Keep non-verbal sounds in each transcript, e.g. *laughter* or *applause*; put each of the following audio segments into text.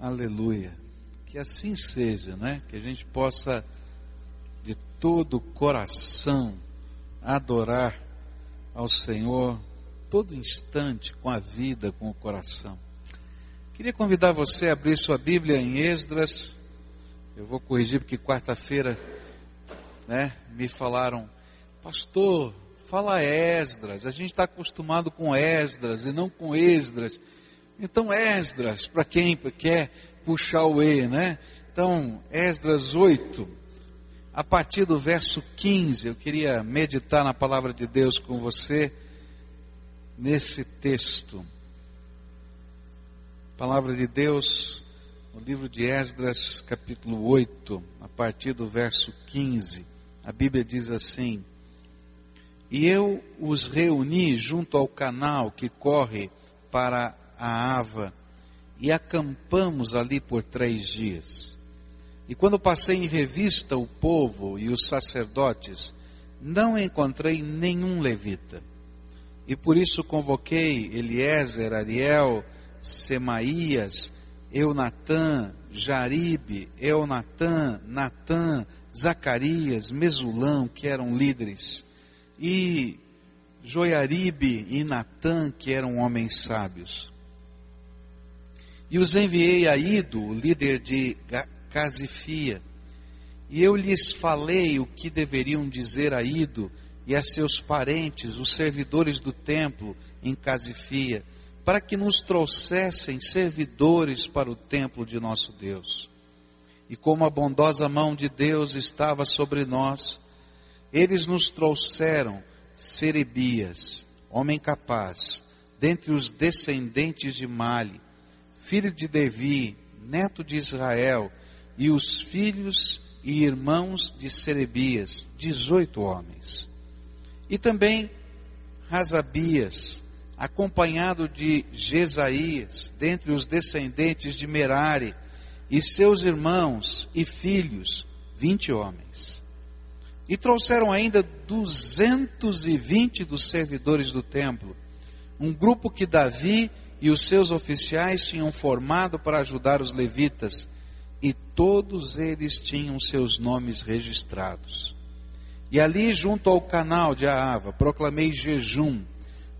Aleluia. Que assim seja, né? Que a gente possa de todo o coração adorar ao Senhor todo instante com a vida, com o coração. Queria convidar você a abrir sua Bíblia em Esdras. Eu vou corrigir porque quarta-feira, né, me falaram, pastor, fala Esdras. A gente está acostumado com Esdras e não com Esdras. Então Esdras, para quem quer puxar o E, né? Então, Esdras 8, a partir do verso 15, eu queria meditar na palavra de Deus com você nesse texto. Palavra de Deus no livro de Esdras, capítulo 8, a partir do verso 15. A Bíblia diz assim: E eu os reuni junto ao canal que corre para a Ava, e acampamos ali por três dias. E quando passei em revista o povo e os sacerdotes, não encontrei nenhum levita. E por isso convoquei Eliezer, Ariel, Semaías, Eunatã, Jaribe, Eunatã, Natã, Zacarias, Mesulão, que eram líderes, e Joiaribe e Natã, que eram homens sábios. E os enviei a Ido, o líder de Casifia, e eu lhes falei o que deveriam dizer a Ido e a seus parentes, os servidores do templo em Casifia, para que nos trouxessem servidores para o templo de nosso Deus. E como a bondosa mão de Deus estava sobre nós, eles nos trouxeram Serebias, homem capaz, dentre os descendentes de Mali, filho de Devi, neto de Israel, e os filhos e irmãos de Serebias, dezoito homens. E também Razabias, acompanhado de Jesaías, dentre os descendentes de Merari, e seus irmãos e filhos, vinte homens. E trouxeram ainda duzentos e vinte dos servidores do templo, um grupo que Davi e os seus oficiais tinham formado para ajudar os levitas, e todos eles tinham seus nomes registrados. E ali, junto ao canal de Aava, proclamei jejum,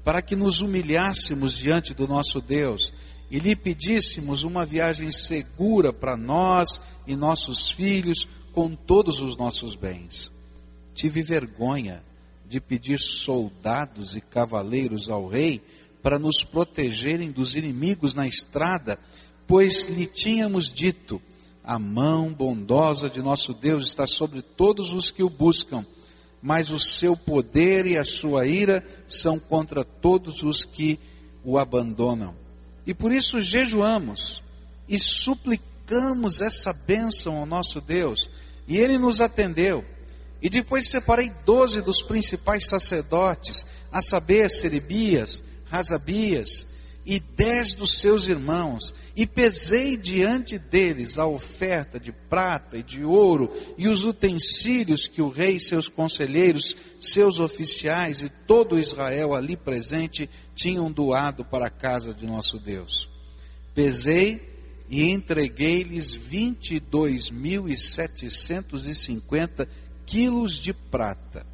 para que nos humilhássemos diante do nosso Deus e lhe pedíssemos uma viagem segura para nós e nossos filhos, com todos os nossos bens. Tive vergonha de pedir soldados e cavaleiros ao rei para nos protegerem dos inimigos na estrada, pois lhe tínhamos dito: a mão bondosa de nosso Deus está sobre todos os que o buscam, mas o seu poder e a sua ira são contra todos os que o abandonam. E por isso jejuamos e suplicamos essa bênção ao nosso Deus, e ele nos atendeu. E depois separei doze dos principais sacerdotes, a saber, Serebias, Razabias e dez dos seus irmãos, e pesei diante deles a oferta de prata e de ouro e os utensílios que o rei, seus conselheiros, seus oficiais e todo Israel ali presente tinham doado para a casa de nosso Deus. Pesei e entreguei-lhes vinte e dois mil e setecentos e cinquenta quilos de prata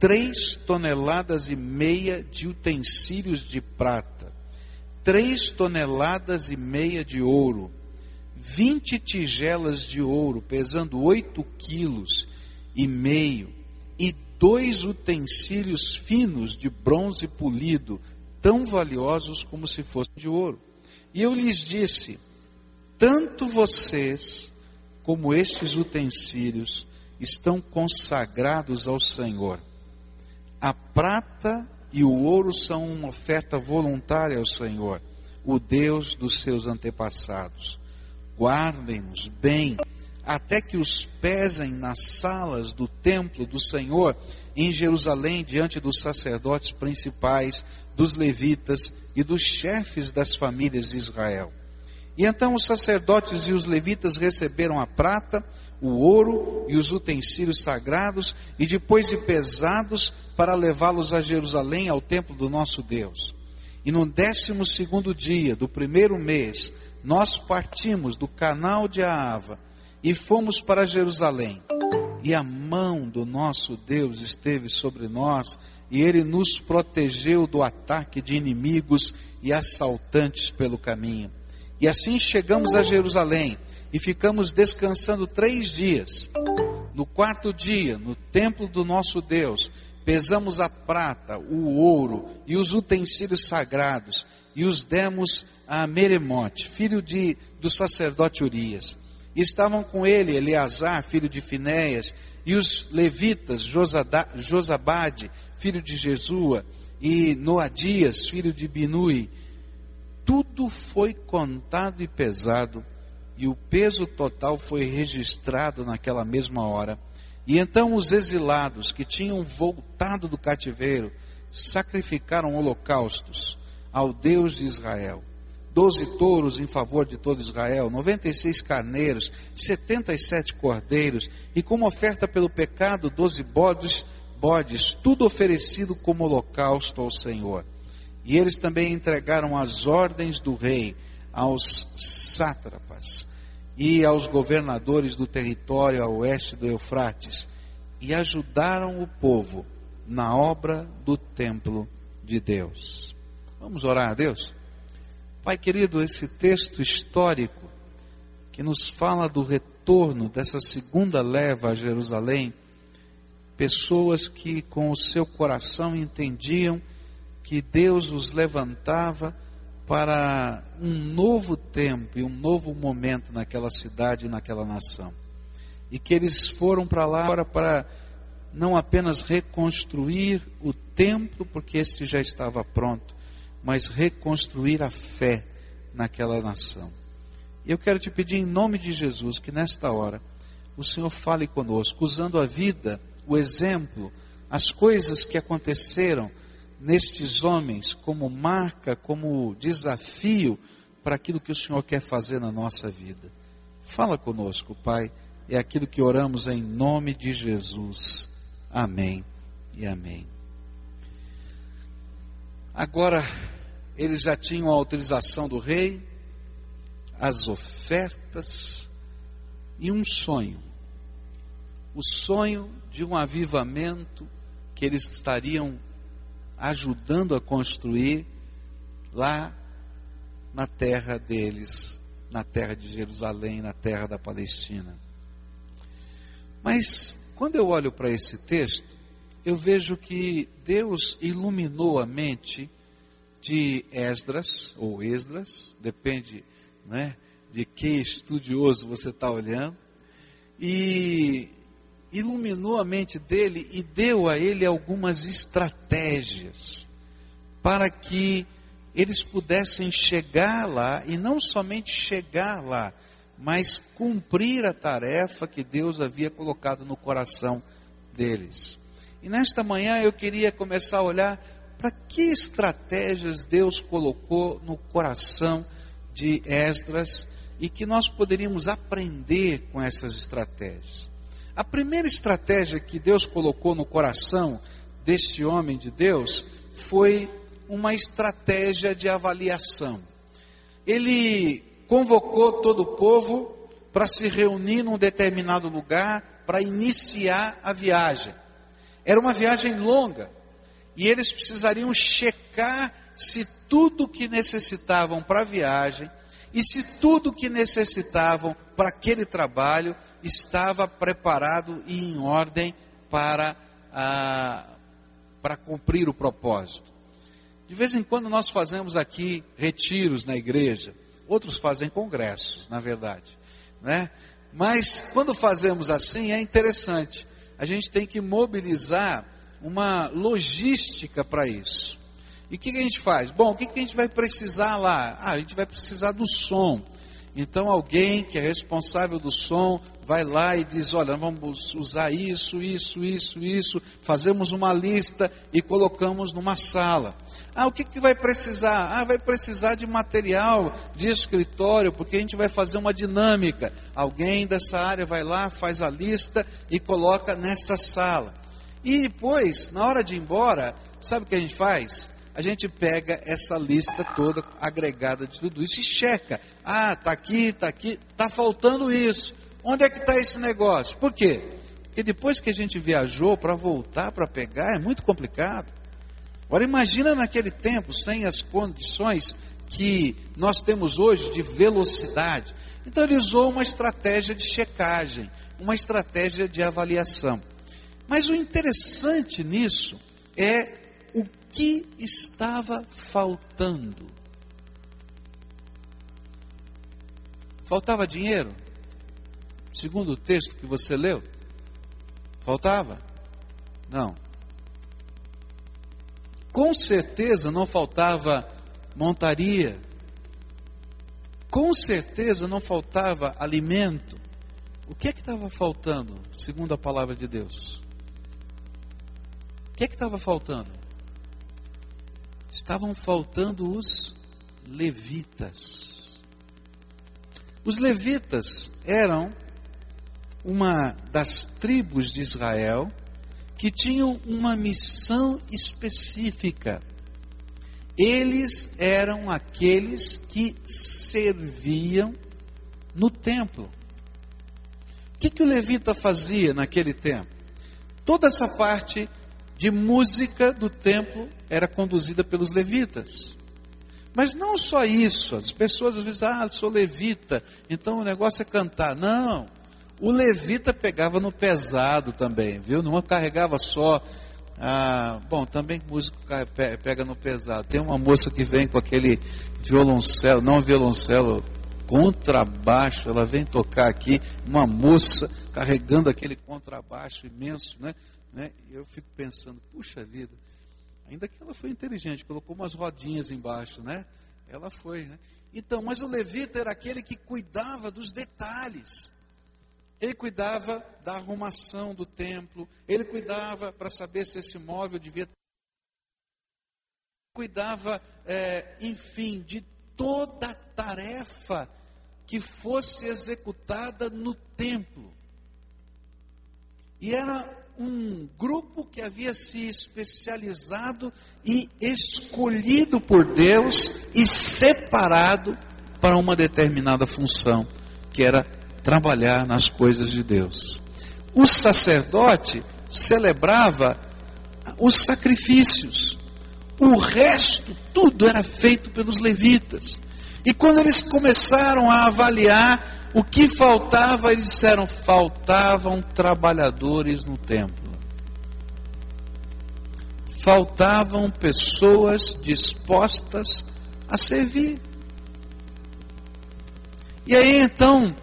três toneladas e meia de utensílios de prata, três toneladas e meia de ouro, vinte tigelas de ouro, pesando oito quilos e meio, e dois utensílios finos de bronze polido, tão valiosos como se fossem de ouro. E eu lhes disse: tanto vocês como estes utensílios estão consagrados ao Senhor a prata e o ouro são uma oferta voluntária ao Senhor, o Deus dos seus antepassados. Guardem-nos bem, até que os pesem nas salas do templo do Senhor em Jerusalém, diante dos sacerdotes principais, dos levitas e dos chefes das famílias de Israel. E então os sacerdotes e os levitas receberam a prata, o ouro e os utensílios sagrados, e depois de pesados, para levá-los a Jerusalém, ao templo do nosso Deus. E no décimo segundo dia do primeiro mês, nós partimos do canal de Aava e fomos para Jerusalém. E a mão do nosso Deus esteve sobre nós, e ele nos protegeu do ataque de inimigos e assaltantes pelo caminho. E assim chegamos a Jerusalém e ficamos descansando três dias. No quarto dia, no templo do nosso Deus, pesamos a prata, o ouro e os utensílios sagrados e os demos a Meremote, filho de, do sacerdote Urias. Estavam com ele Eleazar, filho de Finéias, e os levitas, Josada, Josabade, filho de Jesua, e Noadias, filho de Binui. Tudo foi contado e pesado, e o peso total foi registrado naquela mesma hora. E então os exilados que tinham voltado do cativeiro sacrificaram holocaustos ao Deus de Israel. Doze touros em favor de todo Israel, noventa e seis carneiros, setenta e sete cordeiros, e como oferta pelo pecado, doze bodes, bodes, tudo oferecido como holocausto ao Senhor. E eles também entregaram as ordens do rei aos sátrapas e aos governadores do território a oeste do Eufrates, e ajudaram o povo na obra do templo de Deus. Vamos orar a Deus? Pai querido, esse texto histórico que nos fala do retorno dessa segunda leva a Jerusalém, pessoas que com o seu coração entendiam que Deus os levantava para um novo tempo e um novo momento naquela cidade e naquela nação. E que eles foram para lá agora para não apenas reconstruir o templo, porque este já estava pronto, mas reconstruir a fé naquela nação. E eu quero te pedir em nome de Jesus que nesta hora o Senhor fale conosco, usando a vida, o exemplo, as coisas que aconteceram nestes homens como marca, como desafio para aquilo que o Senhor quer fazer na nossa vida. Fala conosco, Pai, é aquilo que oramos em nome de Jesus. Amém e amém. Agora, eles já tinham a autorização do rei, as ofertas e um sonho. O sonho de um avivamento que eles estariam ajudando a construir lá na terra deles, na terra de Jerusalém, na terra da Palestina. Mas quando eu olho para esse texto, eu vejo que Deus iluminou a mente de Esdras, ou Esdras, depende né, de que estudioso você está olhando, e iluminou a mente dele e deu a ele algumas estratégias para que eles pudessem chegar lá, e não somente chegar lá, mas cumprir a tarefa que Deus havia colocado no coração deles. E nesta manhã eu queria começar a olhar para que estratégias Deus colocou no coração de Esdras e que nós poderíamos aprender com essas estratégias. A primeira estratégia que Deus colocou no coração desse homem de Deus foi uma estratégia de avaliação. Ele convocou todo o povo para se reunir num determinado lugar para iniciar a viagem. Era uma viagem longa e eles precisariam checar se tudo que necessitavam para a viagem e se tudo que necessitavam para aquele trabalho estava preparado e em ordem para, ah, para cumprir o propósito. De vez em quando nós fazemos aqui retiros na igreja, outros fazem congressos, na verdade, né? Mas quando fazemos assim é interessante, a gente tem que mobilizar uma logística para isso. E o que, que, a gente faz? Bom, o que, que a gente vai precisar lá? Ah, a gente vai precisar do som. Então alguém que é responsável do som vai lá e diz: olha, vamos usar isso, isso, isso, isso. Fazemos uma lista e colocamos numa sala. Ah, o que, que vai precisar? Ah, vai precisar de material de escritório, porque a gente vai fazer uma dinâmica. Alguém dessa área vai lá, faz a lista e coloca nessa sala. E depois, na hora de ir embora, sabe o que a gente faz? A gente pega essa lista toda agregada de tudo isso e checa. Ah, está aqui, está aqui, está faltando isso. Onde é que está esse negócio? Por quê? Porque depois que a gente viajou para voltar para pegar é muito complicado. Agora imagina naquele tempo sem as condições que nós temos hoje de velocidade. Então ele usou uma estratégia de checagem, uma estratégia de avaliação. Mas o interessante nisso é que estava faltando. Faltava dinheiro? Segundo o texto que você leu? Faltava? Não. Com certeza não faltava montaria. Com certeza não faltava alimento. O que é que estava faltando, segundo a palavra de Deus? O que é que estava faltando? Estavam faltando os levitas. Os levitas eram uma das tribos de Israel que tinham uma missão específica. Eles eram aqueles que serviam no templo. O que, que o levita fazia naquele tempo? Toda essa parte de música do templo era conduzida pelos levitas. Mas não só isso, as pessoas às vezes, ah, sou levita, então o negócio é cantar. Não, o levita pegava no pesado também, viu? Não carregava só. Ah, bom, também músico pega no pesado. Tem uma moça que vem com aquele violoncelo, não violoncelo, contrabaixo. Ela vem tocar aqui, uma moça carregando aquele contrabaixo imenso, né? Né? Eu fico pensando, puxa vida, ainda que ela foi inteligente, colocou umas rodinhas embaixo, né? Ela foi, né? Então, mas o levita era aquele que cuidava dos detalhes. Ele cuidava da arrumação do templo, ele cuidava para saber se esse móvel devia. Cuidava, é, enfim, de toda a tarefa que fosse executada no templo. E era um grupo que havia se especializado e escolhido por Deus e separado para uma determinada função, que era trabalhar nas coisas de Deus. O sacerdote celebrava os sacrifícios. O resto, tudo era feito pelos levitas. E quando eles começaram a avaliar o que faltava, eles disseram: faltavam trabalhadores no templo. Faltavam pessoas dispostas a servir. E aí então,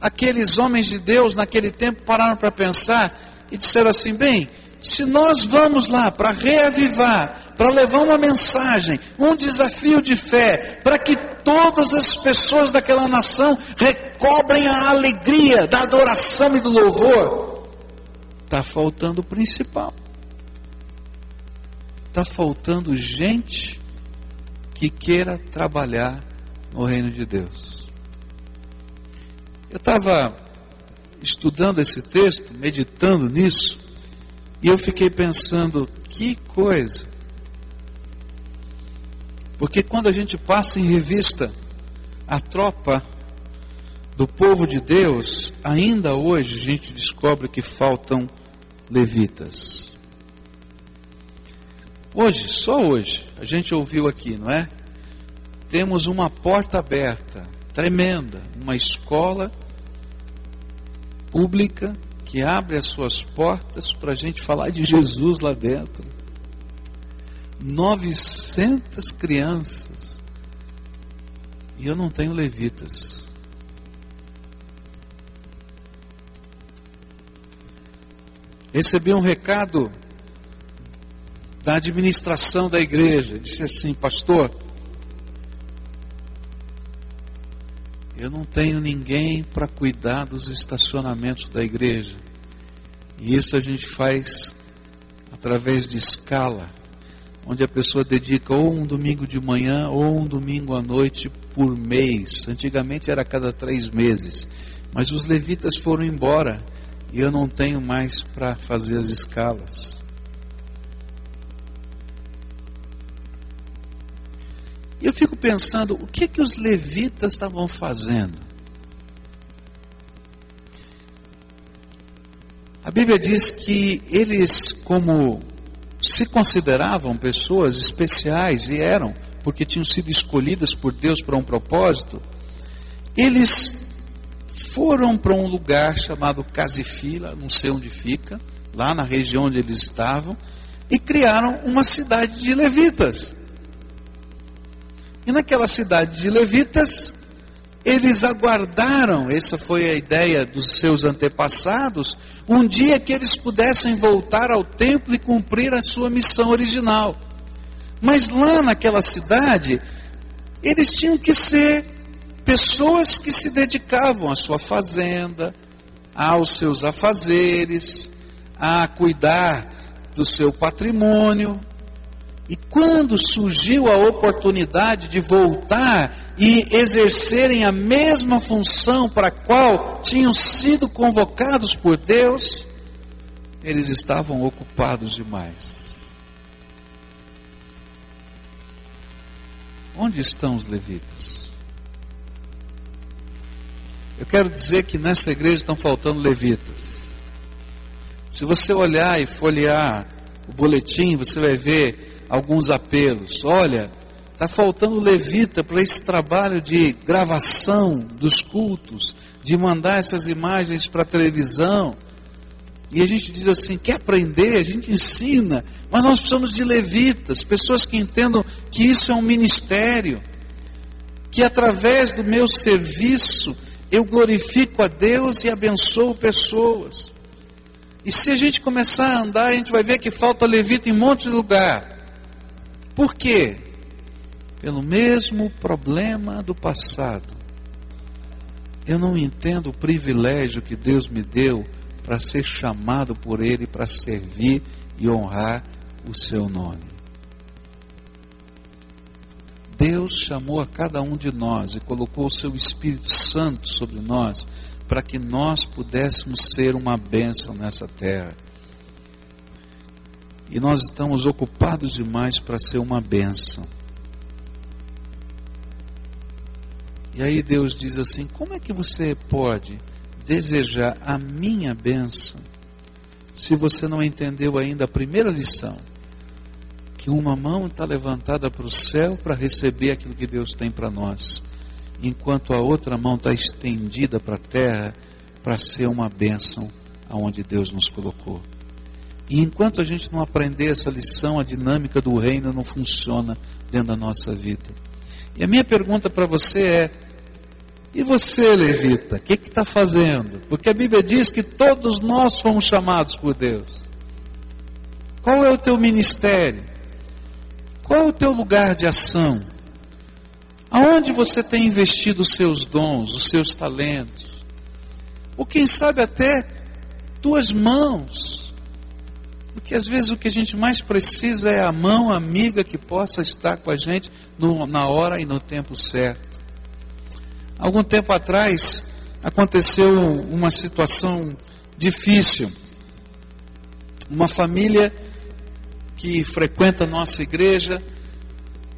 aqueles homens de Deus naquele tempo pararam para pensar e disseram assim: bem, se nós vamos lá para reavivar, para levar uma mensagem, um desafio de fé, para que todas as pessoas daquela nação recobrem a alegria da adoração e do louvor, está faltando o principal. Está faltando gente que queira trabalhar no reino de Deus. Eu estava estudando esse texto, meditando nisso, e eu fiquei pensando, que coisa. Porque quando a gente passa em revista a tropa do povo de Deus, ainda hoje a gente descobre que faltam levitas. Hoje, só hoje, a gente ouviu aqui, não é? Temos uma porta aberta, tremenda, uma escola pública que abre as suas portas para a gente falar de Jesus lá dentro. 900 crianças. E eu não tenho levitas. Recebi um recado da administração da igreja. Disse assim, pastor, Eu não tenho ninguém para cuidar dos estacionamentos da igreja. E isso a gente faz através de escala, onde a pessoa dedica ou um domingo de manhã ou um domingo à noite por mês. Antigamente era a cada três meses, mas os levitas foram embora e eu não tenho mais para fazer as escalas. Eu fico pensando, o que que os levitas estavam fazendo? A Bíblia diz que eles, como se consideravam pessoas especiais e eram, porque tinham sido escolhidas por Deus para um propósito, eles foram para um lugar chamado Casifila, não sei onde fica, lá na região onde eles estavam, e criaram uma cidade de levitas. E naquela cidade de levitas, eles aguardaram, essa foi a ideia dos seus antepassados, um dia que eles pudessem voltar ao templo e cumprir a sua missão original. Mas lá naquela cidade, eles tinham que ser pessoas que se dedicavam à sua fazenda, aos seus afazeres, a cuidar do seu patrimônio, e quando surgiu a oportunidade de voltar e exercerem a mesma função para a qual tinham sido convocados por Deus, eles estavam ocupados demais. Onde estão os levitas? Eu quero dizer que nessa igreja estão faltando levitas. Se você olhar e folhear o boletim, você vai ver alguns apelos. Olha, está faltando levita para esse trabalho de gravação dos cultos, de mandar essas imagens para a televisão. E a gente diz assim: quer aprender? A gente ensina, mas nós precisamos de levitas, pessoas que entendam que isso é um ministério, que através do meu serviço eu glorifico a Deus e abençoo pessoas. E se a gente começar a andar, a gente vai ver que falta levita em um monte de lugar. Por quê? Pelo mesmo problema do passado. Eu não entendo o privilégio que Deus me deu para ser chamado por Ele para servir e honrar o seu nome. Deus chamou a cada um de nós e colocou o seu Espírito Santo sobre nós para que nós pudéssemos ser uma bênção nessa terra. E nós estamos ocupados demais para ser uma bênção. E aí Deus diz assim: como é que você pode desejar a minha bênção se você não entendeu ainda a primeira lição? Que uma mão está levantada para o céu para receber aquilo que Deus tem para nós, enquanto a outra mão está estendida para a terra para ser uma bênção aonde Deus nos colocou. E enquanto a gente não aprender essa lição, a dinâmica do reino não funciona dentro da nossa vida. E a minha pergunta para você é: e você, levita, o que está fazendo? Porque a Bíblia diz que todos nós fomos chamados por Deus. Qual é o teu ministério? Qual é o teu lugar de ação? Aonde você tem investido os seus dons, os seus talentos? Ou quem sabe até tuas mãos? Porque às vezes o que a gente mais precisa é a mão amiga que possa estar com a gente no, na hora e no tempo certo. Algum tempo atrás aconteceu uma situação difícil. Uma família que frequenta nossa igreja,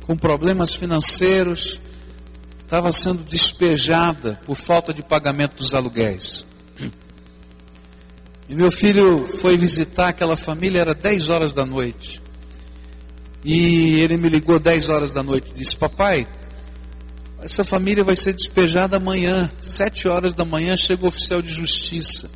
com problemas financeiros, estava sendo despejada por falta de pagamento dos aluguéis. E meu filho foi visitar aquela família, era 10 horas da noite. E ele me ligou 10 horas da noite e disse: Papai, essa família vai ser despejada amanhã, 7 horas da manhã chega o oficial de justiça.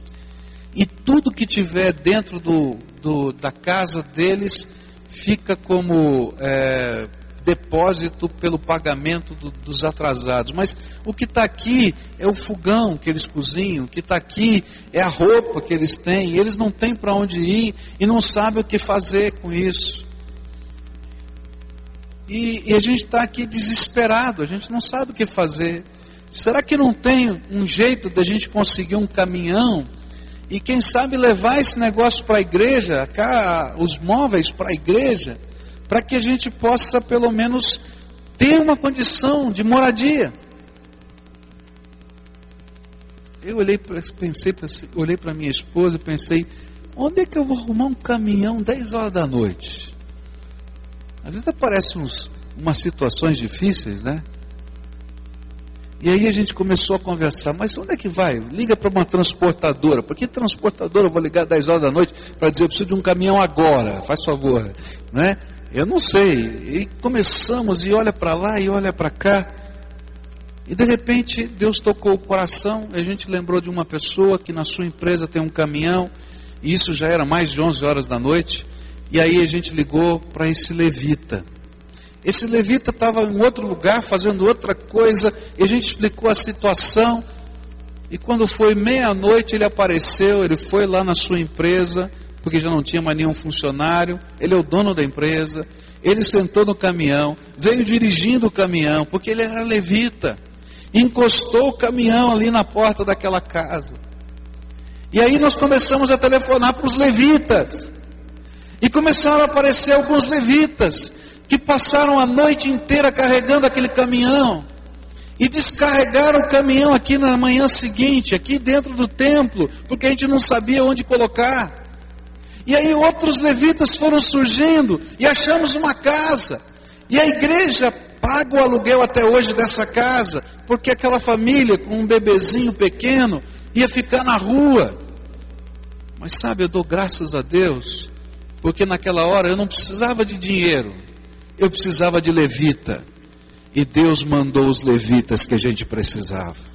E tudo que tiver dentro do, do da casa deles fica como é, depósito pelo pagamento do, dos atrasados. Mas o que está aqui é o fogão que eles cozinham, o que está aqui é a roupa que eles têm, e eles não têm para onde ir e não sabem o que fazer com isso. E, e a gente está aqui desesperado, a gente não sabe o que fazer. Será que não tem um jeito da gente conseguir um caminhão e quem sabe levar esse negócio para a igreja, cá, os móveis para a igreja? para que a gente possa pelo menos ter uma condição de moradia. Eu olhei, pensei, olhei para minha esposa e pensei, onde é que eu vou arrumar um caminhão 10 horas da noite? Às vezes aparecem uns umas situações difíceis, né? E aí a gente começou a conversar, mas onde é que vai? Liga para uma transportadora. Por que transportadora eu vou ligar 10 horas da noite para dizer eu preciso de um caminhão agora? Faz favor. Né? Eu não sei. E começamos e olha para lá e olha para cá. E de repente Deus tocou o coração, a gente lembrou de uma pessoa que na sua empresa tem um caminhão, e isso já era mais de 11 horas da noite, e aí a gente ligou para esse levita. Esse levita estava em outro lugar fazendo outra coisa, e a gente explicou a situação. E quando foi meia-noite, ele apareceu, ele foi lá na sua empresa, porque já não tinha mais nenhum funcionário, ele é o dono da empresa. Ele sentou no caminhão, veio dirigindo o caminhão, porque ele era levita. Encostou o caminhão ali na porta daquela casa. E aí nós começamos a telefonar para os levitas. E começaram a aparecer alguns levitas que passaram a noite inteira carregando aquele caminhão e descarregaram o caminhão aqui na manhã seguinte, aqui dentro do templo, porque a gente não sabia onde colocar. E aí outros levitas foram surgindo e achamos uma casa. E a igreja paga o aluguel até hoje dessa casa, porque aquela família com um bebezinho pequeno ia ficar na rua. Mas sabe, eu dou graças a Deus, porque naquela hora eu não precisava de dinheiro eu precisava de levita. E Deus mandou os levitas que a gente precisava.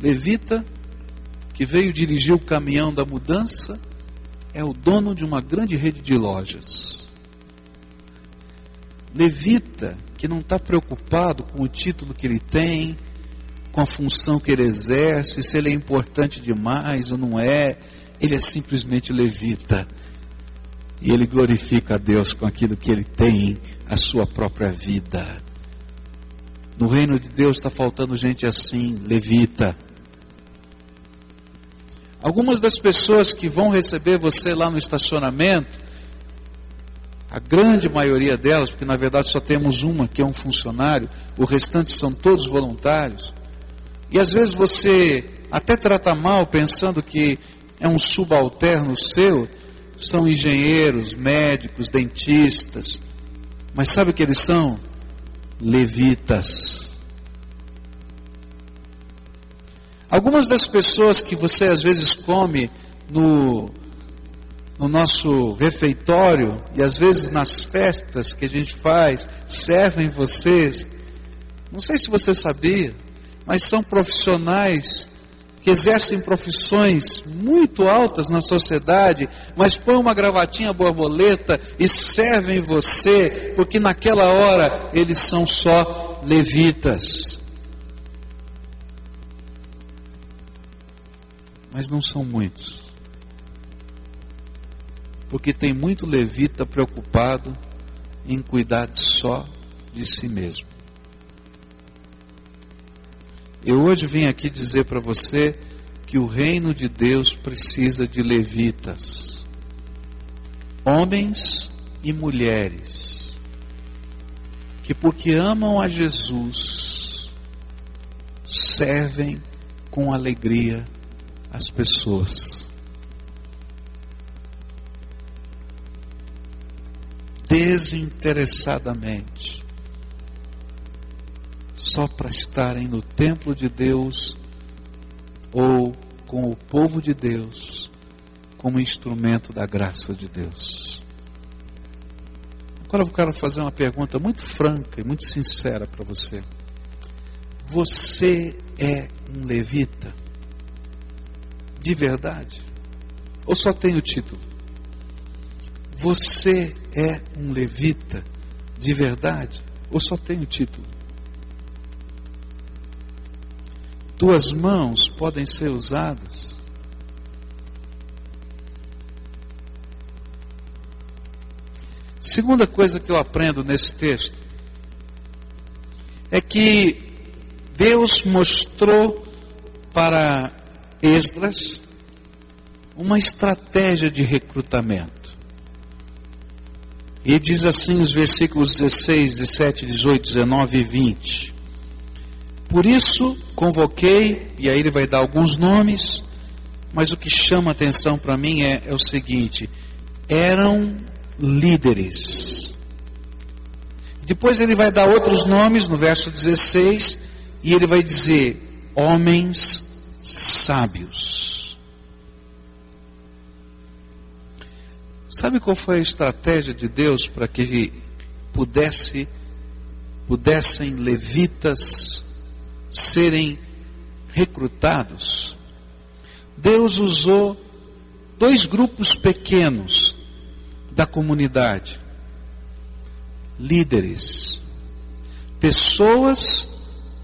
Levita, que veio dirigir o caminhão da mudança, é o dono de uma grande rede de lojas. Levita, que não está preocupado com o título que ele tem, com a função que ele exerce, se ele é importante demais ou não é, ele é simplesmente levita e ele glorifica a Deus com aquilo que ele tem, a sua própria vida. No reino de Deus está faltando gente assim, levita. Algumas das pessoas que vão receber você lá no estacionamento, a grande maioria delas, porque na verdade só temos uma que é um funcionário, o restante são todos voluntários. E às vezes você até trata mal pensando que é um subalterno seu, são engenheiros, médicos, dentistas, mas sabe o que eles são? Levitas. Algumas das pessoas que você às vezes come no, no nosso refeitório e às vezes nas festas que a gente faz, servem vocês, não sei se você sabia, mas são profissionais que exercem profissões muito altas na sociedade, mas põem uma gravatinha borboleta e servem você, porque naquela hora eles são só levitas. Mas não são muitos. Porque tem muito levita preocupado em cuidar só de si mesmo. Eu hoje vim aqui dizer para você que o reino de Deus precisa de levitas, homens e mulheres, que porque amam a Jesus, servem com alegria as pessoas. Desinteressadamente só para estarem no templo de Deus ou com o povo de Deus como instrumento da graça de Deus. Agora eu quero fazer uma pergunta muito franca e muito sincera para você. Você é um levita? De verdade? Ou só tem o título? Você é um levita de verdade? Ou só tem o título? Tuas mãos podem ser usadas. Segunda coisa que eu aprendo nesse texto é que Deus mostrou para Esdras uma estratégia de recrutamento. E diz assim os versículos 16, 17, 18, 19 e 20. Por isso convoquei, e aí ele vai dar alguns nomes, mas o que chama atenção para mim é, é o seguinte: eram líderes Depois ele vai dar outros nomes no verso 16 e ele vai dizer: homens sábios. Sabe qual foi a estratégia de Deus para que pudesse pudessem levitas serem recrutados? Deus usou dois grupos pequenos da comunidade líderes, pessoas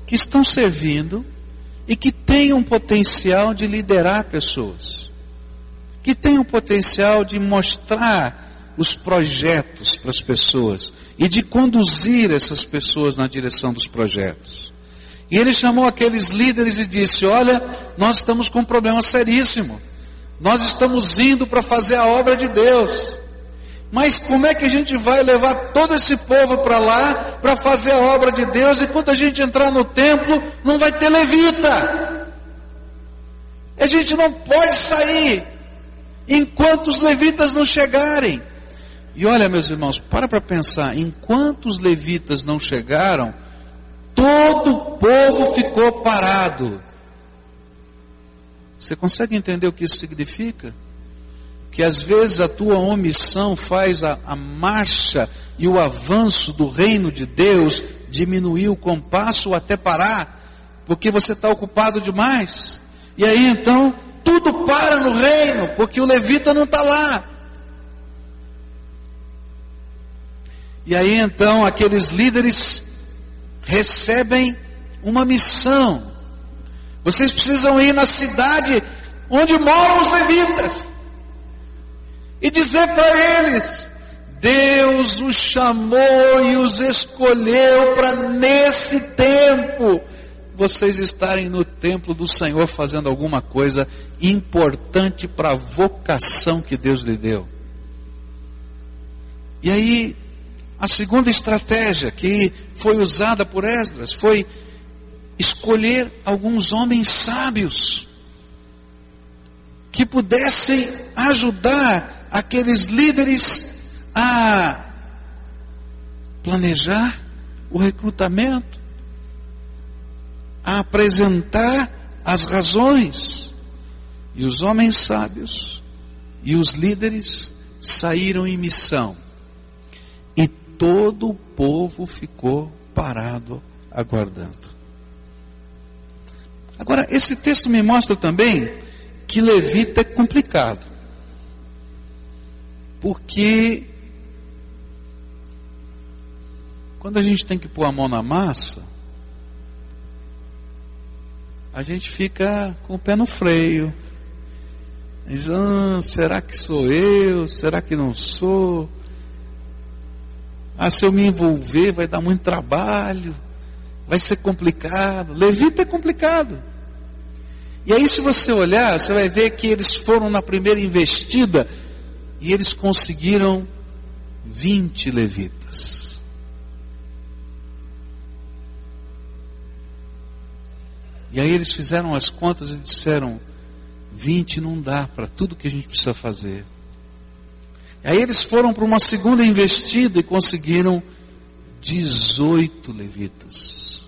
que estão servindo e que têm um potencial de liderar pessoas, que têm um potencial de mostrar os projetos para as pessoas e de conduzir essas pessoas na direção dos projetos. E ele chamou aqueles líderes e disse: Olha, nós estamos com um problema seríssimo. Nós estamos indo para fazer a obra de Deus. Mas como é que a gente vai levar todo esse povo para lá para fazer a obra de Deus e quando a gente entrar no templo não vai ter levita? A gente não pode sair enquanto os levitas não chegarem. E olha, meus irmãos, para para pensar, enquanto os levitas não chegaram, todo o povo ficou parado. Você consegue entender o que isso significa? que às vezes a tua omissão faz a, a marcha e o avanço do reino de Deus diminuir o compasso até parar, porque você está ocupado demais. E aí então tudo para no reino, porque o levita não está lá. E aí então aqueles líderes recebem uma missão. Vocês precisam ir na cidade onde moram os levitas e dizer para eles: Deus os chamou e os escolheu para nesse tempo vocês estarem no templo do Senhor fazendo alguma coisa importante para a vocação que Deus lhe deu. E aí, a segunda estratégia que foi usada por Esdras foi escolher alguns homens sábios que pudessem ajudar aqueles líderes a planejar o recrutamento, a apresentar as razões. E os homens sábios e os líderes saíram em missão. Todo o povo ficou parado aguardando. Agora, esse texto me mostra também que levita é complicado. Porque quando a gente tem que pôr a mão na massa, a gente fica com o pé no freio. Diz, ah, será que sou eu? Será que não sou? Ah, se eu me envolver vai dar muito trabalho, vai ser complicado. Levita é complicado. E aí, se você olhar, você vai ver que eles foram na primeira investida e eles conseguiram 20 levitas. E aí eles fizeram as contas e disseram: 20 não dá para tudo que a gente precisa fazer. Aí eles foram para uma segunda investida e conseguiram 18 levitas.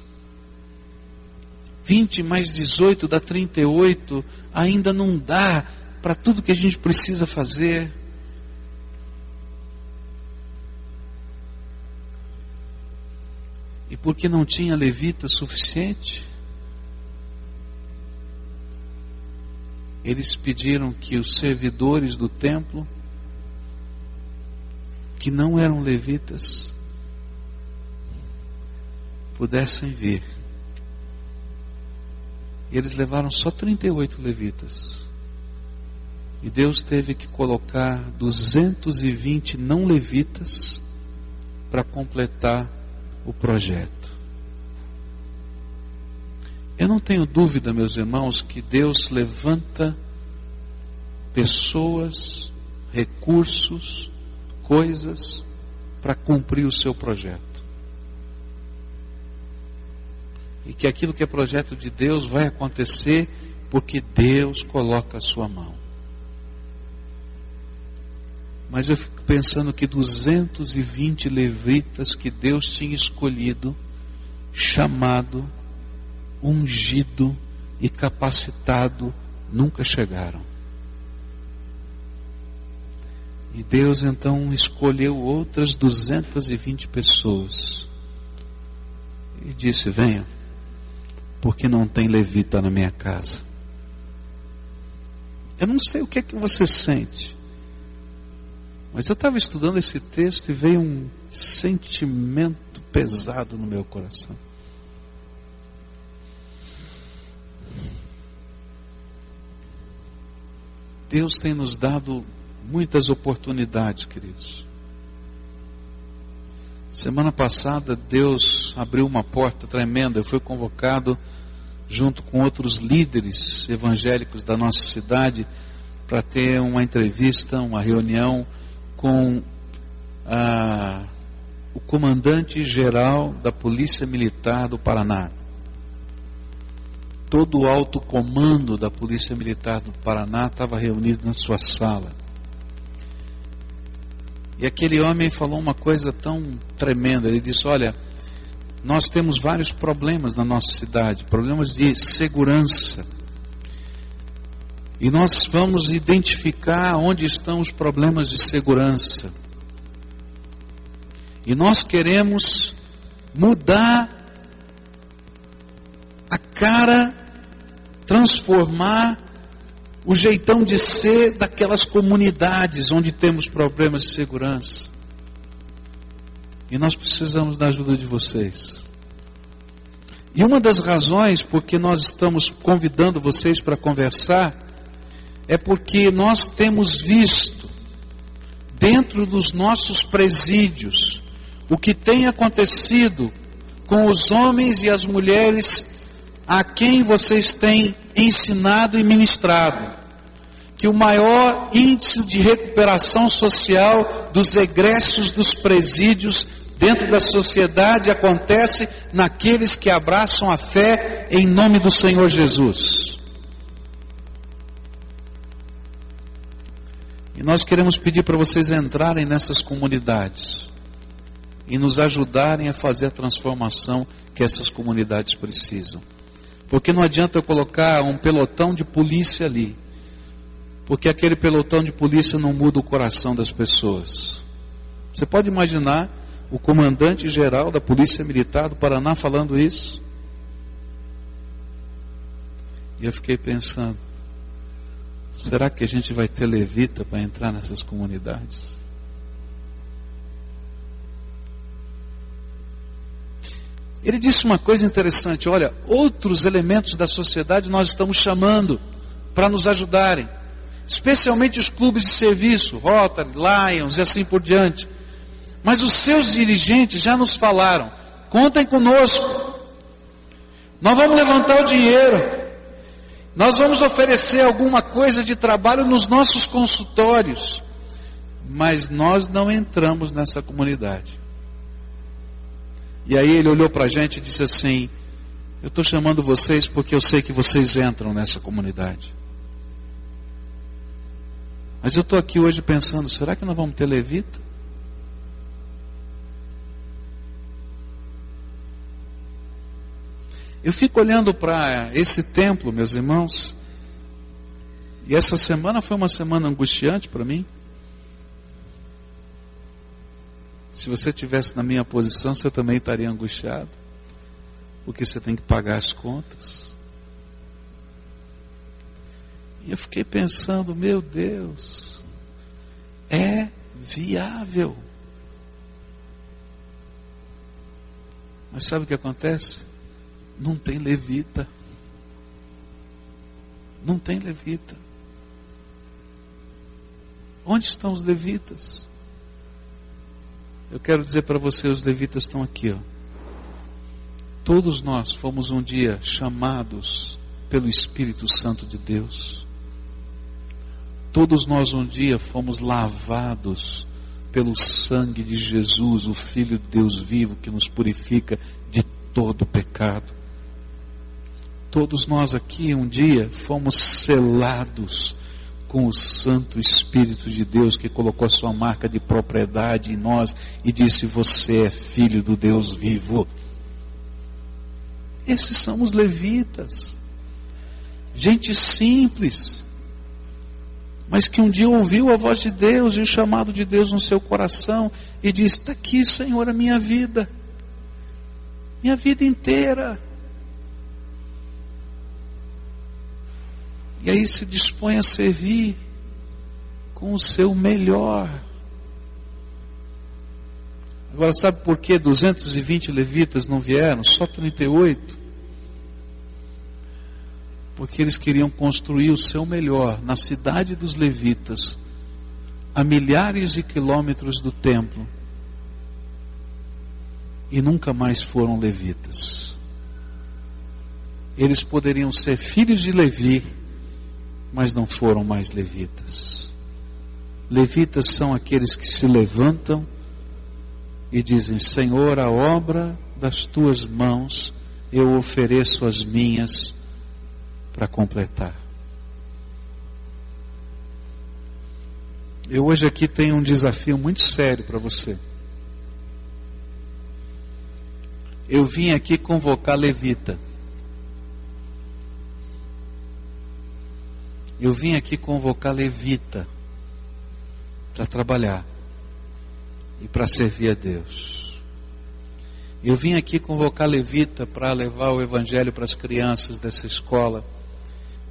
20 mais 18 dá 38, ainda não dá para tudo que a gente precisa fazer. E porque não tinha levita suficiente, eles pediram que os servidores do templo, que não eram levitas, pudessem vir. E eles levaram só 38 levitas. E Deus teve que colocar 220 não levitas para completar o projeto. Eu não tenho dúvida, meus irmãos, que Deus levanta pessoas, recursos, coisas para cumprir o seu projeto. E que aquilo que é projeto de Deus vai acontecer porque Deus coloca a sua mão. Mas eu fico pensando que 220 levitas que Deus tinha escolhido, chamado, ungido e capacitado, nunca chegaram. E Deus então escolheu outras 220 pessoas e disse: Venham, porque não tem levita na minha casa. Eu não sei o que é que você sente, mas eu estava estudando esse texto e veio um sentimento pesado no meu coração. Deus tem nos dado muitas oportunidades, queridos. Semana passada, Deus abriu uma porta tremenda. Eu fui convocado, junto com outros líderes evangélicos da nossa cidade, para ter uma entrevista, uma reunião com a, o comandante-geral da Polícia Militar do Paraná todo o alto comando da Polícia Militar do Paraná estava reunido na sua sala. E aquele homem falou uma coisa tão tremenda. Ele disse: Olha, nós temos vários problemas na nossa cidade, problemas de segurança. E nós vamos identificar onde estão os problemas de segurança. E nós queremos mudar a cara transformar o jeitão de ser daquelas comunidades onde temos problemas de segurança. E nós precisamos da ajuda de vocês. E uma das razões porque nós estamos convidando vocês para conversar é porque nós temos visto dentro dos nossos presídios o que tem acontecido com os homens e as mulheres a quem vocês têm ensinado e ministrado. Que o maior índice de recuperação social dos egressos dos presídios dentro da sociedade acontece naqueles que abraçam a fé em nome do Senhor Jesus. E nós queremos pedir para vocês entrarem nessas comunidades e nos ajudarem a fazer a transformação que essas comunidades precisam. Porque não adianta eu colocar um pelotão de polícia ali. Porque aquele pelotão de polícia não muda o coração das pessoas. Você pode imaginar o comandante geral da Polícia Militar do Paraná falando isso? E eu fiquei pensando: será que a gente vai ter levita para entrar nessas comunidades? Ele disse uma coisa interessante: olha, outros elementos da sociedade nós estamos chamando para nos ajudarem, especialmente os clubes de serviço, Rotary, Lions e assim por diante. Mas os seus dirigentes já nos falaram: contem conosco, nós vamos levantar o dinheiro, nós vamos oferecer alguma coisa de trabalho nos nossos consultórios, mas nós não entramos nessa comunidade. E aí ele olhou para a gente e disse assim: Eu estou chamando vocês porque eu sei que vocês entram nessa comunidade. Mas eu estou aqui hoje pensando: será que nós vamos ter levita? Eu fico olhando para esse templo, meus irmãos, e essa semana foi uma semana angustiante para mim. Se você tivesse na minha posição, você também estaria angustiado, porque você tem que pagar as contas. E eu fiquei pensando, meu Deus, é viável. Mas sabe o que acontece? Não tem levita. Não tem levita. Onde estão os levitas? Eu quero dizer para você, os levitas estão aqui, ó. Todos nós fomos um dia chamados pelo Espírito Santo de Deus. Todos nós um dia fomos lavados pelo sangue de Jesus, o Filho de Deus vivo, que nos purifica de todo pecado. Todos nós aqui um dia fomos selados com o Santo Espírito de Deus que colocou a sua marca de propriedade em nós e disse: Você é filho do Deus vivo. Esses são os levitas. Gente simples, mas que um dia ouviu a voz de Deus e o chamado de Deus no seu coração e disse: Está aqui, Senhor, a minha vida, minha vida inteira. E aí se dispõe a servir com o seu melhor. Agora, sabe por que 220 levitas não vieram? Só 38? Porque eles queriam construir o seu melhor na cidade dos levitas, a milhares de quilômetros do templo, e nunca mais foram levitas. Eles poderiam ser filhos de Levi, mas não foram mais levitas. Levitas são aqueles que se levantam e dizem: Senhor, a obra das tuas mãos eu ofereço as minhas para completar. Eu hoje aqui tenho um desafio muito sério para você. Eu vim aqui convocar levita. Eu vim aqui convocar levita para trabalhar e para servir a Deus. Eu vim aqui convocar levita para levar o evangelho para as crianças dessa escola.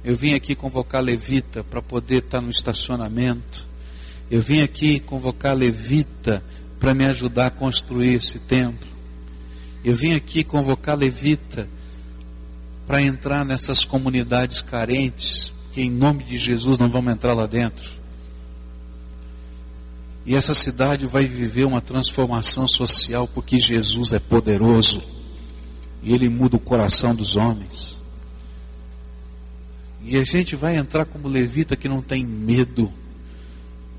Eu vim aqui convocar levita para poder estar no estacionamento. Eu vim aqui convocar levita para me ajudar a construir esse templo. Eu vim aqui convocar levita para entrar nessas comunidades carentes, que em nome de Jesus não vamos entrar lá dentro. E essa cidade vai viver uma transformação social porque Jesus é poderoso e ele muda o coração dos homens. E a gente vai entrar como levita que não tem medo.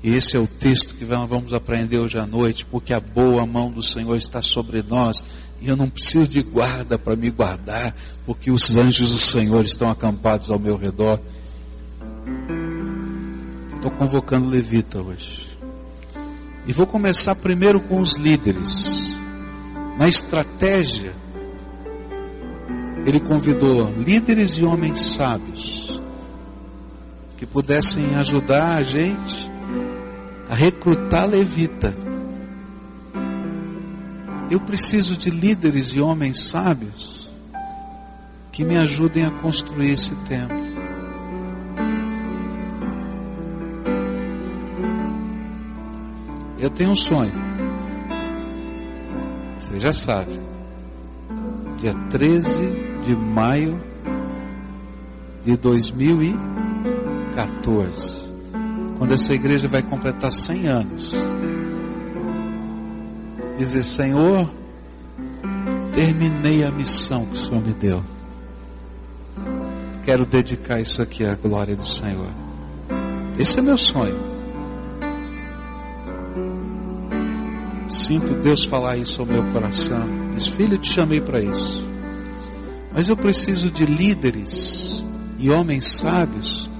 E esse é o texto que vamos aprender hoje à noite, porque a boa mão do Senhor está sobre nós, e eu não preciso de guarda para me guardar, porque os anjos do Senhor estão acampados ao meu redor. Estou convocando levita hoje. E vou começar primeiro com os líderes. Na estratégia, ele convidou líderes e homens sábios que pudessem ajudar a gente a recrutar levita. Eu preciso de líderes e homens sábios que me ajudem a construir esse templo. Eu tenho um sonho. Você já sabe. Dia 13 de maio de 2014. Quando essa igreja vai completar 100 anos. Dizer, Senhor, terminei a missão que o Senhor me deu. Quero dedicar isso aqui à glória do Senhor. Esse é meu sonho. Sinto Deus falar isso ao meu coração. Diz, filho, te chamei para isso. Mas eu preciso de líderes e homens sábios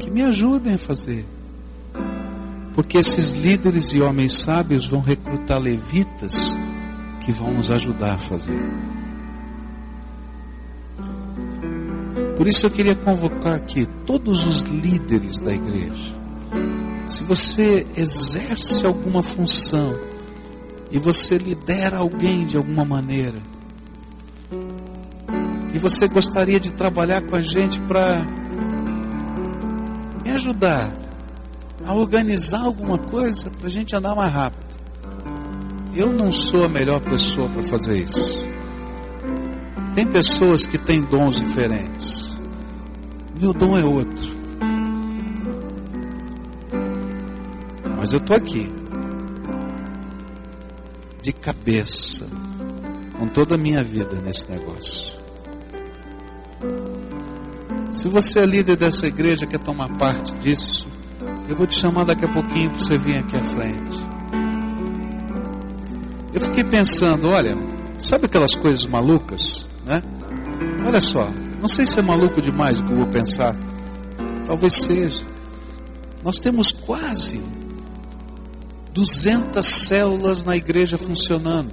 que me ajudem a fazer. Porque esses líderes e homens sábios vão recrutar levitas que vão nos ajudar a fazer. Por isso eu queria convocar aqui todos os líderes da igreja. Se você exerce alguma função, e você lidera alguém de alguma maneira, e você gostaria de trabalhar com a gente para me ajudar a organizar alguma coisa para a gente andar mais rápido. Eu não sou a melhor pessoa para fazer isso. Tem pessoas que têm dons diferentes. Meu dom é outro. Mas eu estou aqui de cabeça com toda a minha vida nesse negócio. Se você é líder dessa igreja, quer tomar parte disso, eu vou te chamar daqui a pouquinho para você vir aqui à frente. Eu fiquei pensando, olha, sabe aquelas coisas malucas, né? Olha só, não sei se é maluco demais o que eu vou pensar. Talvez seja. Nós temos quase 200 células na igreja funcionando.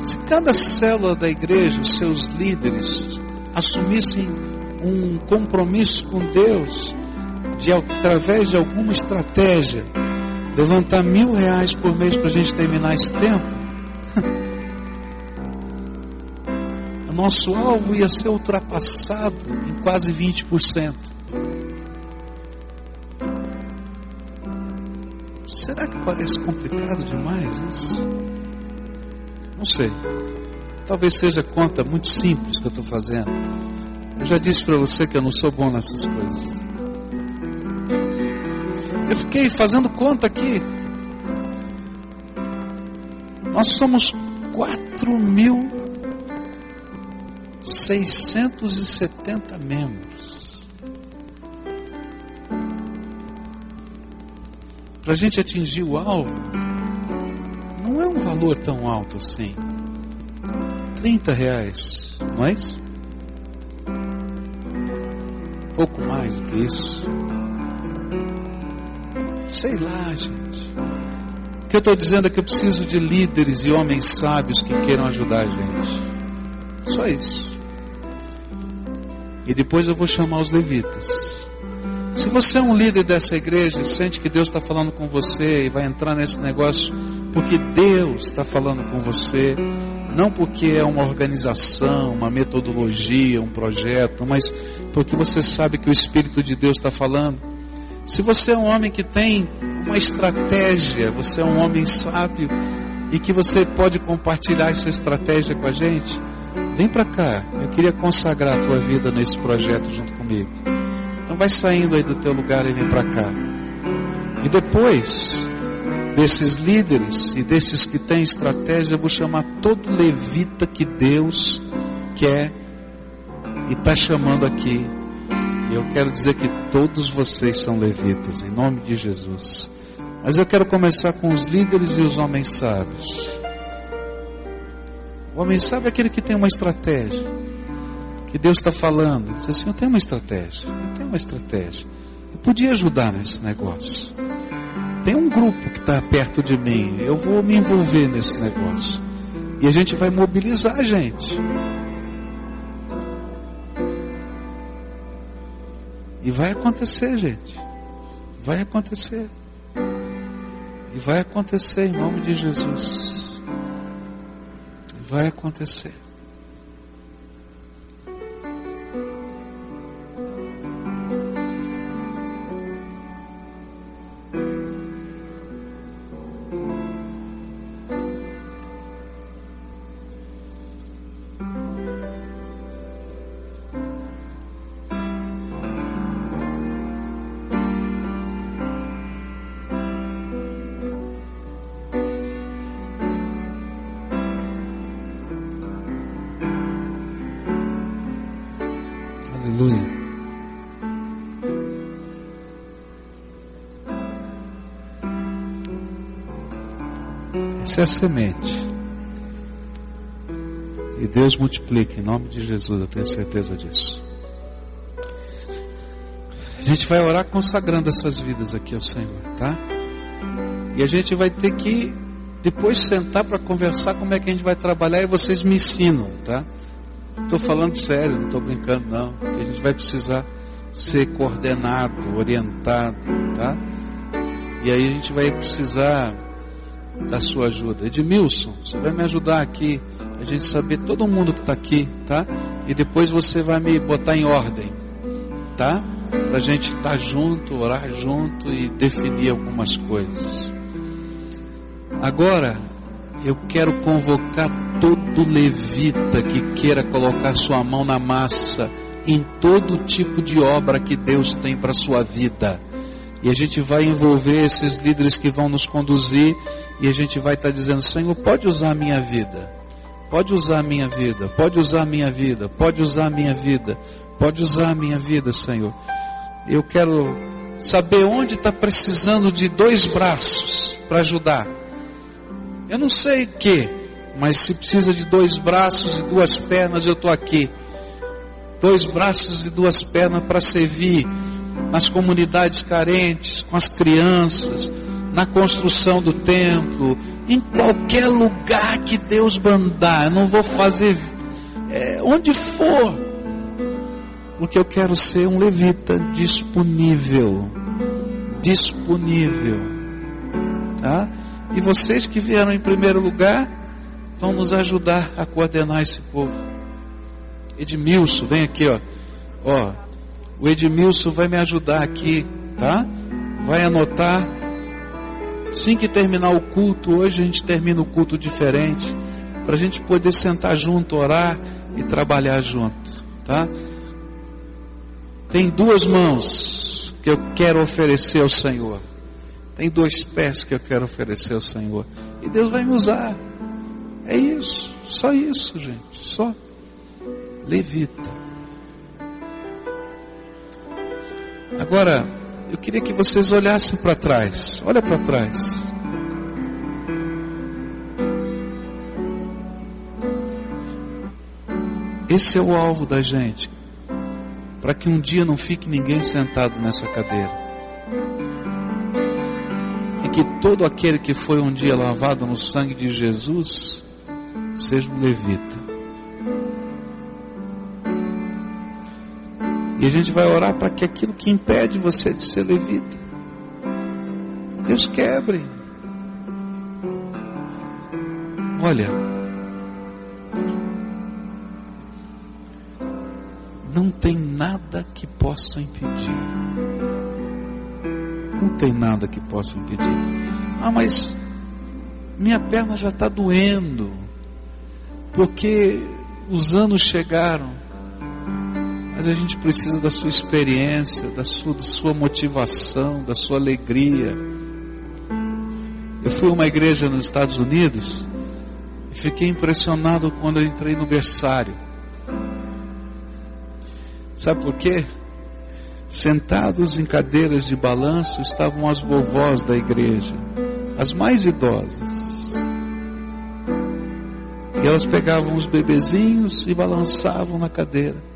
Se cada célula da igreja, os seus líderes, assumissem um compromisso com Deus, de através de alguma estratégia, levantar mil reais por mês para a gente terminar esse tempo, *laughs* o nosso alvo ia ser ultrapassado em quase 20%. Parece complicado demais isso? Não sei. Talvez seja conta muito simples que eu estou fazendo. Eu já disse para você que eu não sou bom nessas coisas. Eu fiquei fazendo conta aqui. Nós somos 4.670 membros. Para a gente atingir o alvo, não é um valor tão alto assim. 30 reais, não é isso? Pouco mais do que isso. Sei lá, gente. O que eu estou dizendo é que eu preciso de líderes e homens sábios que queiram ajudar a gente. Só isso. E depois eu vou chamar os levitas. Se você é um líder dessa igreja e sente que Deus está falando com você e vai entrar nesse negócio porque Deus está falando com você, não porque é uma organização, uma metodologia, um projeto, mas porque você sabe que o Espírito de Deus está falando. Se você é um homem que tem uma estratégia, você é um homem sábio e que você pode compartilhar essa estratégia com a gente, vem para cá. Eu queria consagrar a tua vida nesse projeto junto comigo. Então vai saindo aí do teu lugar e vem para cá. E depois desses líderes e desses que têm estratégia, eu vou chamar todo levita que Deus quer e está chamando aqui. E eu quero dizer que todos vocês são levitas, em nome de Jesus. Mas eu quero começar com os líderes e os homens sábios. O homem sábio é aquele que tem uma estratégia. Que Deus está falando. Diz assim: Eu tenho uma estratégia. Eu tenho uma estratégia. Eu podia ajudar nesse negócio tem um grupo que está perto de mim, eu vou me envolver nesse negócio. E a gente vai mobilizar a gente. E vai acontecer, gente. Vai acontecer. E vai acontecer em nome de Jesus. Vai acontecer. É a semente. E Deus multiplica em nome de Jesus, eu tenho certeza disso. A gente vai orar consagrando essas vidas aqui ao Senhor, tá? E a gente vai ter que depois sentar para conversar como é que a gente vai trabalhar e vocês me ensinam, tá? Estou falando sério, não estou brincando não. Porque a gente vai precisar ser coordenado, orientado, tá? E aí a gente vai precisar da sua ajuda. Edmilson, você vai me ajudar aqui, a gente saber todo mundo que está aqui, tá? E depois você vai me botar em ordem, tá? Para a gente estar tá junto, orar junto e definir algumas coisas. Agora, eu quero convocar todo levita que queira colocar sua mão na massa em todo tipo de obra que Deus tem para sua vida. E a gente vai envolver esses líderes que vão nos conduzir e a gente vai estar tá dizendo: Senhor, pode usar a minha vida, pode usar a minha vida, pode usar a minha vida, pode usar a minha vida, pode usar a minha vida, Senhor. Eu quero saber onde está precisando de dois braços para ajudar. Eu não sei o que, mas se precisa de dois braços e duas pernas, eu estou aqui. Dois braços e duas pernas para servir nas comunidades carentes, com as crianças, na construção do templo, em qualquer lugar que Deus mandar. Eu não vou fazer é, onde for, porque eu quero ser um levita disponível, disponível, tá? E vocês que vieram em primeiro lugar vão nos ajudar a coordenar esse povo. Edmilson, vem aqui, ó. Ó, o Edmilson vai me ajudar aqui, tá? Vai anotar. Assim que terminar o culto, hoje a gente termina o culto diferente, para a gente poder sentar junto, orar e trabalhar junto, tá? Tem duas mãos que eu quero oferecer ao Senhor. Tem dois pés que eu quero oferecer ao Senhor. E Deus vai me usar. É isso, só isso, gente, só. Levita. Agora, eu queria que vocês olhassem para trás. Olha para trás. Esse é o alvo da gente. Para que um dia não fique ninguém sentado nessa cadeira. E que todo aquele que foi um dia lavado no sangue de Jesus seja um levita. E a gente vai orar para que aquilo que impede você de ser levita, Deus quebre. Olha, não tem nada que possa impedir. Não tem nada que possa impedir. Ah, mas minha perna já está doendo, porque os anos chegaram. Mas a gente precisa da sua experiência, da sua, da sua motivação, da sua alegria. Eu fui a uma igreja nos Estados Unidos e fiquei impressionado quando eu entrei no berçário. Sabe por quê? Sentados em cadeiras de balanço estavam as vovós da igreja, as mais idosas. E elas pegavam os bebezinhos e balançavam na cadeira.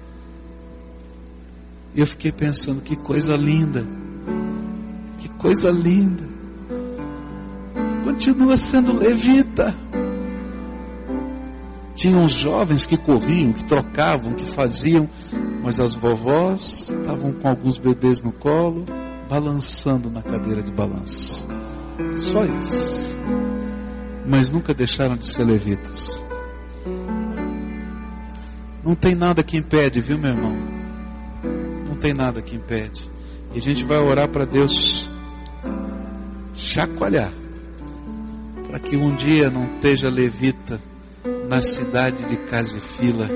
E eu fiquei pensando, que coisa linda. Que coisa linda. Continua sendo levita. Tinha uns jovens que corriam, que trocavam, que faziam, mas as vovós estavam com alguns bebês no colo, balançando na cadeira de balanço. Só isso. Mas nunca deixaram de ser levitas. Não tem nada que impede, viu, meu irmão? Não tem nada que impede. E a gente vai orar para Deus chacoalhar, para que um dia não esteja levita na cidade de casa e fila,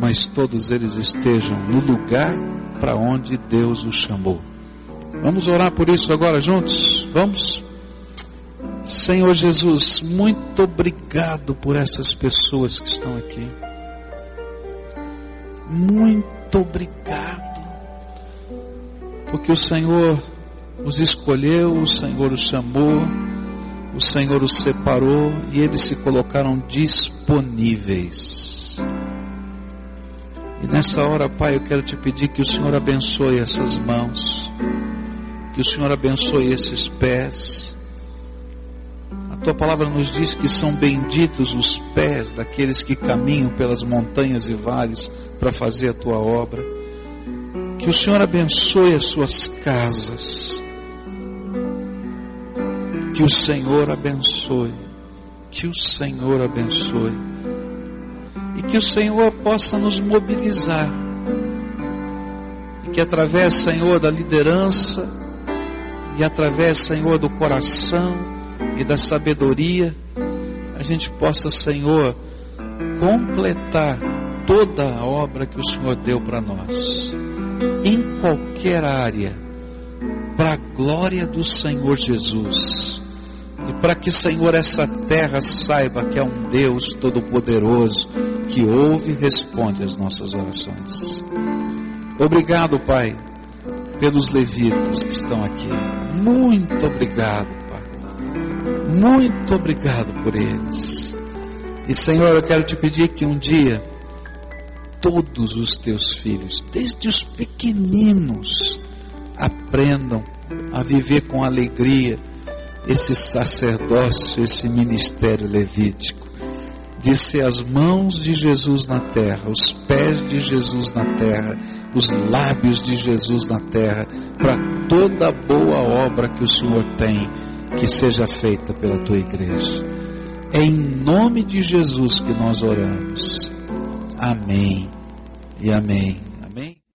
mas todos eles estejam no lugar para onde Deus os chamou. Vamos orar por isso agora juntos? Vamos? Senhor Jesus, muito obrigado por essas pessoas que estão aqui. Muito obrigado porque o Senhor os escolheu, o Senhor os chamou, o Senhor os separou e eles se colocaram disponíveis. E nessa hora, Pai, eu quero te pedir que o Senhor abençoe essas mãos, que o Senhor abençoe esses pés. Tua palavra nos diz que são benditos os pés daqueles que caminham pelas montanhas e vales para fazer a tua obra. Que o Senhor abençoe as suas casas. Que o Senhor abençoe. Que o Senhor abençoe. E que o Senhor possa nos mobilizar. E que através, Senhor, da liderança, e através, Senhor, do coração e da sabedoria, a gente possa, Senhor, completar toda a obra que o Senhor deu para nós em qualquer área, para a glória do Senhor Jesus. E para que, Senhor, essa terra saiba que é um Deus todo-poderoso que ouve e responde às nossas orações. Obrigado, Pai, pelos levitas que estão aqui. Muito obrigado. Muito obrigado por eles. E, Senhor, eu quero te pedir que um dia todos os teus filhos, desde os pequeninos, aprendam a viver com alegria esse sacerdócio, esse ministério levítico, de ser as mãos de Jesus na terra, os pés de Jesus na terra, os lábios de Jesus na terra, para toda boa obra que o Senhor tem, que seja feita pela tua igreja. É em nome de Jesus que nós oramos. Amém e amém.